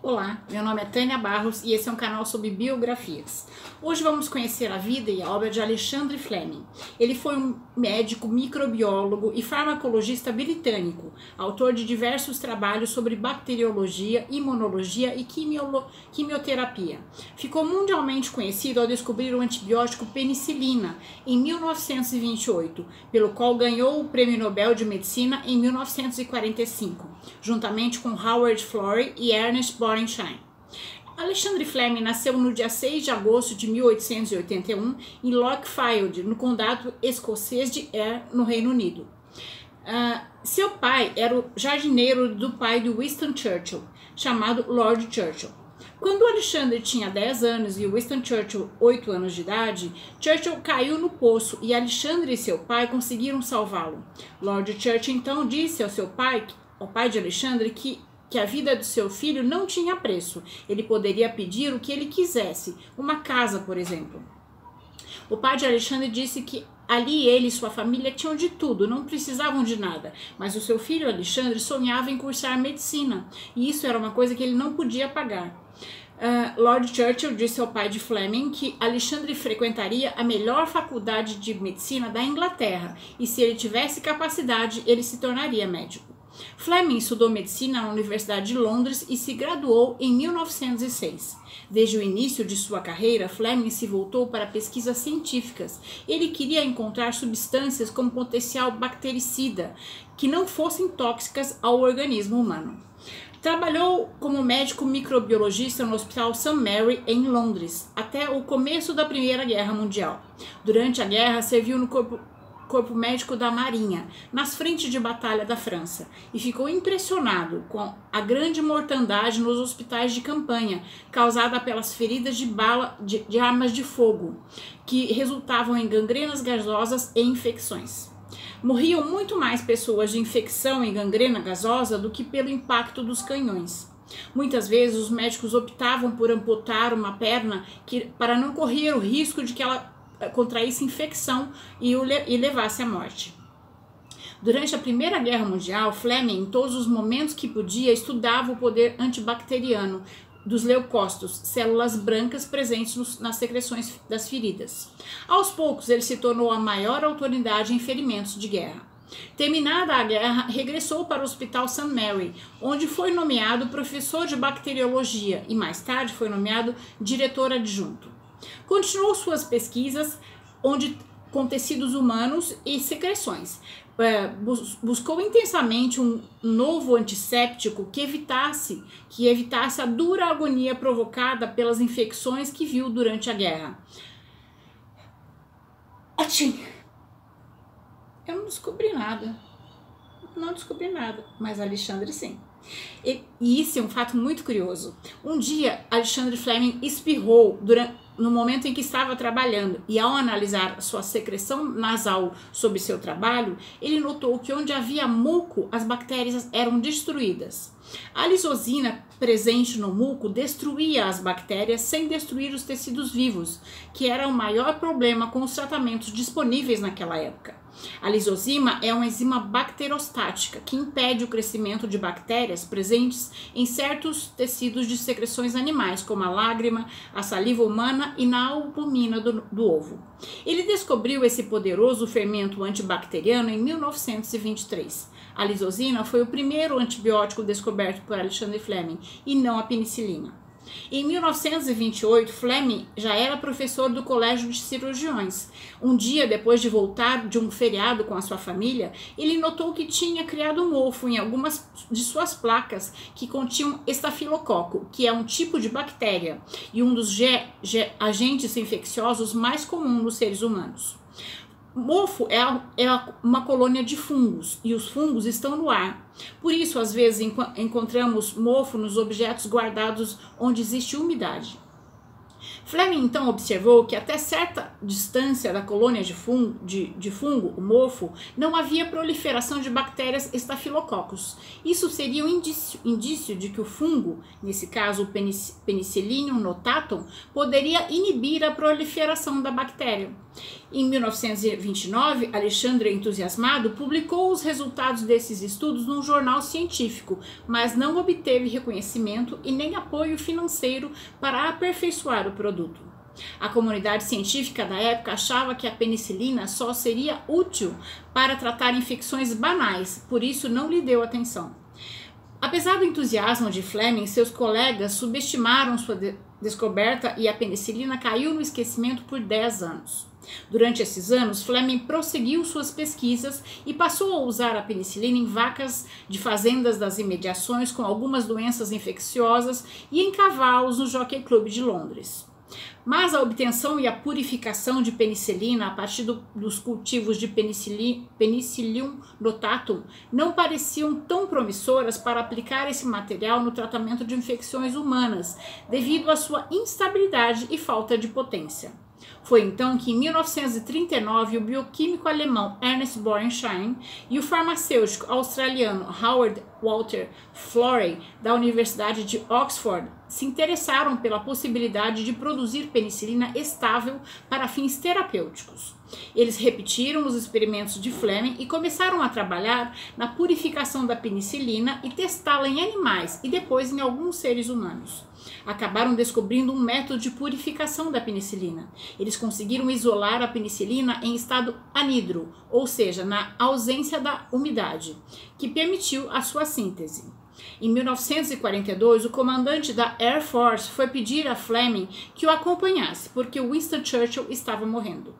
Olá, meu nome é Tânia Barros e esse é um canal sobre biografias. Hoje vamos conhecer a vida e a obra de Alexandre Fleming. Ele foi um médico, microbiólogo e farmacologista britânico, autor de diversos trabalhos sobre bacteriologia, imunologia e quimioterapia. Ficou mundialmente conhecido ao descobrir o antibiótico penicilina em 1928, pelo qual ganhou o Prêmio Nobel de Medicina em 1945, juntamente com Howard Florey e Ernest Borenstein. Alexandre Fleming nasceu no dia 6 de agosto de 1881 em Lockfield, no condado escocês de Ayr, no Reino Unido. Uh, seu pai era o jardineiro do pai de Winston Churchill, chamado Lord Churchill. Quando Alexandre tinha 10 anos e Winston Churchill 8 anos de idade, Churchill caiu no poço e Alexandre e seu pai conseguiram salvá-lo. Lord Churchill então disse ao seu pai, ao pai de Alexandre, que que a vida do seu filho não tinha preço. Ele poderia pedir o que ele quisesse, uma casa, por exemplo. O pai de Alexandre disse que ali ele e sua família tinham de tudo, não precisavam de nada. Mas o seu filho Alexandre sonhava em cursar medicina, e isso era uma coisa que ele não podia pagar. Uh, Lord Churchill disse ao pai de Fleming que Alexandre frequentaria a melhor faculdade de medicina da Inglaterra e, se ele tivesse capacidade, ele se tornaria médico. Fleming estudou medicina na Universidade de Londres e se graduou em 1906. Desde o início de sua carreira, Fleming se voltou para pesquisas científicas. Ele queria encontrar substâncias com potencial bactericida que não fossem tóxicas ao organismo humano. Trabalhou como médico microbiologista no Hospital St. Mary, em Londres, até o começo da Primeira Guerra Mundial. Durante a guerra, serviu no corpo Corpo Médico da Marinha, nas frentes de batalha da França, e ficou impressionado com a grande mortandade nos hospitais de campanha, causada pelas feridas de bala de, de armas de fogo, que resultavam em gangrenas gasosas e infecções. Morriam muito mais pessoas de infecção e gangrena gasosa do que pelo impacto dos canhões. Muitas vezes os médicos optavam por amputar uma perna que, para não correr o risco de que ela contraísse infecção e, o, e levasse à morte. Durante a Primeira Guerra Mundial, Fleming, em todos os momentos que podia, estudava o poder antibacteriano dos leucócitos, células brancas presentes nos, nas secreções das feridas. Aos poucos, ele se tornou a maior autoridade em ferimentos de guerra. Terminada a guerra, regressou para o Hospital St. Mary, onde foi nomeado professor de bacteriologia e mais tarde foi nomeado diretor adjunto. Continuou suas pesquisas onde com tecidos humanos e secreções. É, buscou intensamente um novo antisséptico que evitasse que evitasse a dura agonia provocada pelas infecções que viu durante a guerra. Achim. Eu não descobri nada. Não descobri nada, mas Alexandre sim. E, e isso é um fato muito curioso. Um dia, Alexandre Fleming espirrou durante no momento em que estava trabalhando e ao analisar sua secreção nasal sobre seu trabalho, ele notou que onde havia muco, as bactérias eram destruídas. A lisosina presente no muco destruía as bactérias sem destruir os tecidos vivos, que era o maior problema com os tratamentos disponíveis naquela época. A lisozima é uma enzima bacterostática que impede o crescimento de bactérias presentes em certos tecidos de secreções animais, como a lágrima, a saliva humana e na albumina do, do ovo. Ele descobriu esse poderoso fermento antibacteriano em 1923. A lisozina foi o primeiro antibiótico descoberto por Alexander Fleming e não a penicilina. Em 1928, Fleming já era professor do Colégio de Cirurgiões. Um dia depois de voltar de um feriado com a sua família, ele notou que tinha criado um mofo em algumas de suas placas que continham estafilococo, que é um tipo de bactéria e um dos agentes infecciosos mais comuns nos seres humanos. Mofo é, é uma colônia de fungos e os fungos estão no ar. Por isso, às vezes, encontramos mofo nos objetos guardados onde existe umidade. Fleming então observou que até certa distância da colônia de fungo, de, de fungo, o mofo, não havia proliferação de bactérias estafilococcus. Isso seria um indício, indício de que o fungo, nesse caso o Penicillium notatum, poderia inibir a proliferação da bactéria. Em 1929, Alexandre, entusiasmado, publicou os resultados desses estudos num jornal científico, mas não obteve reconhecimento e nem apoio financeiro para aperfeiçoar o produto. A comunidade científica da época achava que a penicilina só seria útil para tratar infecções banais, por isso não lhe deu atenção. Apesar do entusiasmo de Fleming, seus colegas subestimaram sua de descoberta e a penicilina caiu no esquecimento por 10 anos. Durante esses anos, Fleming prosseguiu suas pesquisas e passou a usar a penicilina em vacas de fazendas das imediações com algumas doenças infecciosas e em cavalos no Jockey Club de Londres. Mas a obtenção e a purificação de penicilina a partir do, dos cultivos de Penicillium notatum não pareciam tão promissoras para aplicar esse material no tratamento de infecções humanas, devido à sua instabilidade e falta de potência. Foi então que, em 1939, o bioquímico alemão Ernest Borenstein e o farmacêutico australiano Howard Walter Florey, da Universidade de Oxford, se interessaram pela possibilidade de produzir penicilina estável para fins terapêuticos. Eles repetiram os experimentos de Fleming e começaram a trabalhar na purificação da penicilina e testá-la em animais e depois em alguns seres humanos. Acabaram descobrindo um método de purificação da penicilina. Eles conseguiram isolar a penicilina em estado anidro, ou seja, na ausência da umidade, que permitiu a sua síntese. Em 1942, o comandante da Air Force foi pedir a Fleming que o acompanhasse, porque Winston Churchill estava morrendo.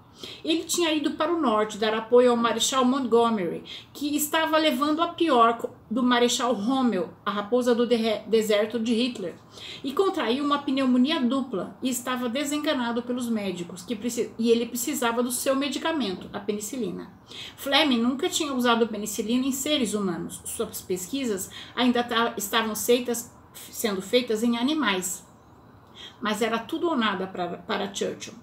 Ele tinha ido para o norte dar apoio ao Marechal Montgomery, que estava levando a pior do Marechal Rommel, a raposa do de deserto de Hitler, e contraiu uma pneumonia dupla e estava desenganado pelos médicos, que e ele precisava do seu medicamento, a penicilina. Fleming nunca tinha usado penicilina em seres humanos. Suas pesquisas ainda estavam feitas, sendo feitas em animais. Mas era tudo ou nada para, Churchill.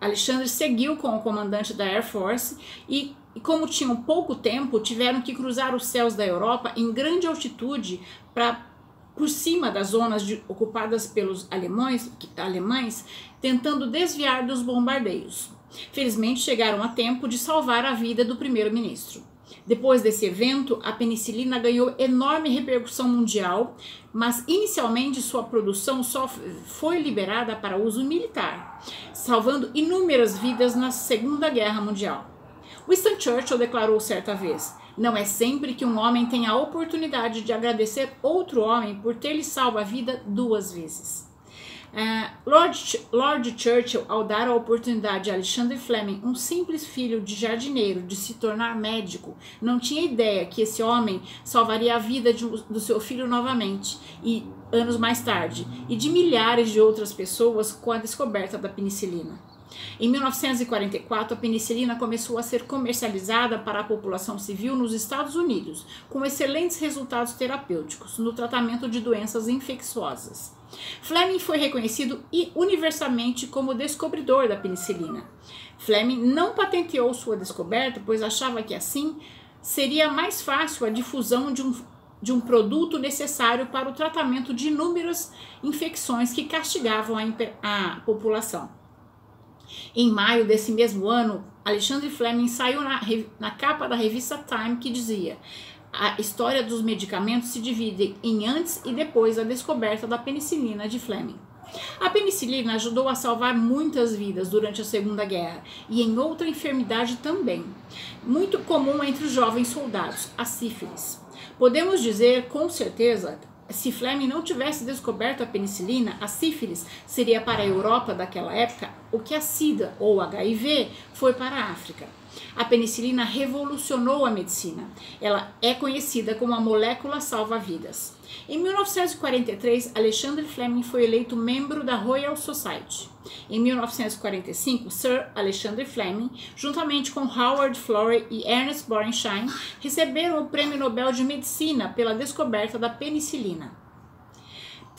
Alexandre seguiu com o comandante da Air Force e, e, como tinham pouco tempo, tiveram que cruzar os céus da Europa em grande altitude para por cima das zonas de, ocupadas pelos alemães, alemães, tentando desviar dos bombardeios. Felizmente chegaram a tempo de salvar a vida do primeiro-ministro. Depois desse evento, a penicilina ganhou enorme repercussão mundial, mas inicialmente sua produção só foi liberada para uso militar, salvando inúmeras vidas na Segunda Guerra Mundial. Winston Churchill declarou certa vez: Não é sempre que um homem tem a oportunidade de agradecer outro homem por ter lhe salvo a vida duas vezes. Uh, Lord, Lord Churchill, ao dar a oportunidade a Alexander Fleming, um simples filho de jardineiro, de se tornar médico, não tinha ideia que esse homem salvaria a vida de, do seu filho novamente, e anos mais tarde, e de milhares de outras pessoas com a descoberta da penicilina. Em 1944, a penicilina começou a ser comercializada para a população civil nos Estados Unidos, com excelentes resultados terapêuticos no tratamento de doenças infecciosas. Fleming foi reconhecido universalmente como descobridor da penicilina. Fleming não patenteou sua descoberta, pois achava que assim seria mais fácil a difusão de um, de um produto necessário para o tratamento de inúmeras infecções que castigavam a, a população. Em maio desse mesmo ano, Alexandre Fleming saiu na, na capa da revista Time que dizia: a história dos medicamentos se divide em antes e depois da descoberta da penicilina de Fleming. A penicilina ajudou a salvar muitas vidas durante a Segunda Guerra e em outra enfermidade também, muito comum entre os jovens soldados, a sífilis. Podemos dizer com certeza se Fleming não tivesse descoberto a penicilina, a sífilis seria para a Europa daquela época o que a SIDA ou HIV foi para a África. A penicilina revolucionou a medicina. Ela é conhecida como a molécula salva-vidas. Em 1943, Alexander Fleming foi eleito membro da Royal Society. Em 1945, Sir Alexander Fleming, juntamente com Howard Florey e Ernest Borenstein, receberam o Prêmio Nobel de Medicina pela descoberta da penicilina.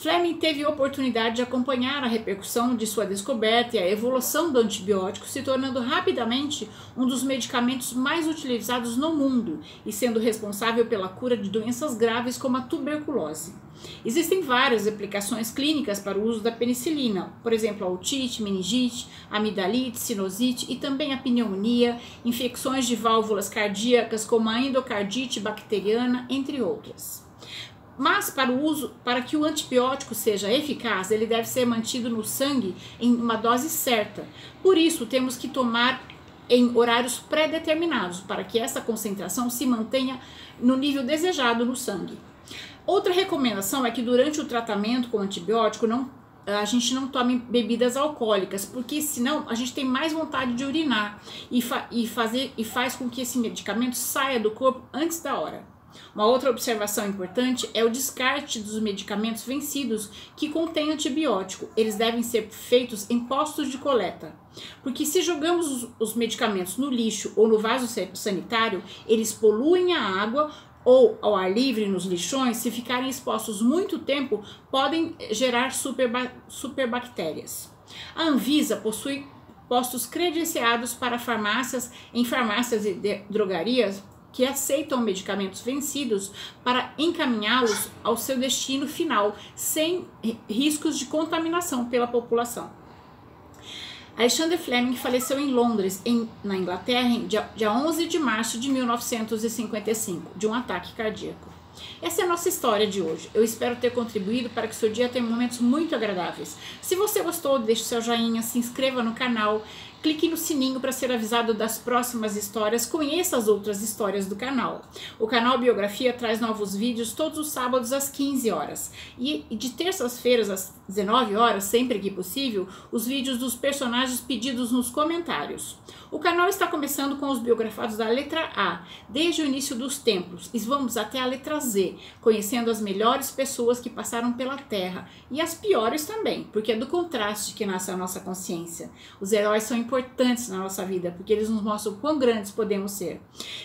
Fleming teve a oportunidade de acompanhar a repercussão de sua descoberta e a evolução do antibiótico, se tornando rapidamente um dos medicamentos mais utilizados no mundo e sendo responsável pela cura de doenças graves como a tuberculose. Existem várias aplicações clínicas para o uso da penicilina, por exemplo, a otite, meningite, amidalite, sinusite e também a pneumonia, infecções de válvulas cardíacas como a endocardite bacteriana, entre outras. Mas para o uso, para que o antibiótico seja eficaz, ele deve ser mantido no sangue em uma dose certa. Por isso, temos que tomar em horários pré-determinados para que essa concentração se mantenha no nível desejado no sangue. Outra recomendação é que durante o tratamento com antibiótico não a gente não tome bebidas alcoólicas, porque senão a gente tem mais vontade de urinar e, fa e, fazer, e faz com que esse medicamento saia do corpo antes da hora. Uma outra observação importante é o descarte dos medicamentos vencidos que contêm antibiótico. Eles devem ser feitos em postos de coleta. Porque se jogamos os medicamentos no lixo ou no vaso sanitário, eles poluem a água ou ao ar livre nos lixões, se ficarem expostos muito tempo, podem gerar superba superbactérias. A Anvisa possui postos credenciados para farmácias em farmácias e drogarias que aceitam medicamentos vencidos para encaminhá-los ao seu destino final, sem riscos de contaminação pela população. Alexander Fleming faleceu em Londres, em, na Inglaterra, dia, dia 11 de março de 1955, de um ataque cardíaco. Essa é a nossa história de hoje. Eu espero ter contribuído para que seu dia tenha momentos muito agradáveis. Se você gostou, deixe seu joinha, se inscreva no canal clique no sininho para ser avisado das próximas histórias, conheça as outras histórias do canal. O canal Biografia traz novos vídeos todos os sábados às 15 horas e de terças-feiras às 19 horas, sempre que possível, os vídeos dos personagens pedidos nos comentários. O canal está começando com os biografados da letra A, desde o início dos tempos, e vamos até a letra Z, conhecendo as melhores pessoas que passaram pela Terra e as piores também, porque é do contraste que nasce a nossa consciência. Os heróis são importantes na nossa vida, porque eles nos mostram quão grandes podemos ser.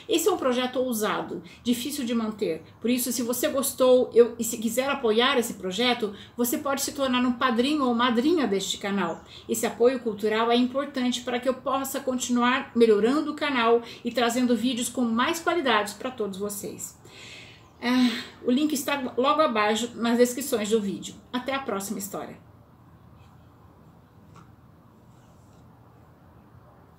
Esse é um projeto ousado, difícil de manter. Por isso, se você gostou eu, e se quiser apoiar esse projeto, você pode se tornar um padrinho ou madrinha deste canal. Esse apoio cultural é importante para que eu possa continuar continuar melhorando o canal e trazendo vídeos com mais qualidades para todos vocês. É, o link está logo abaixo nas descrições do vídeo. Até a próxima história.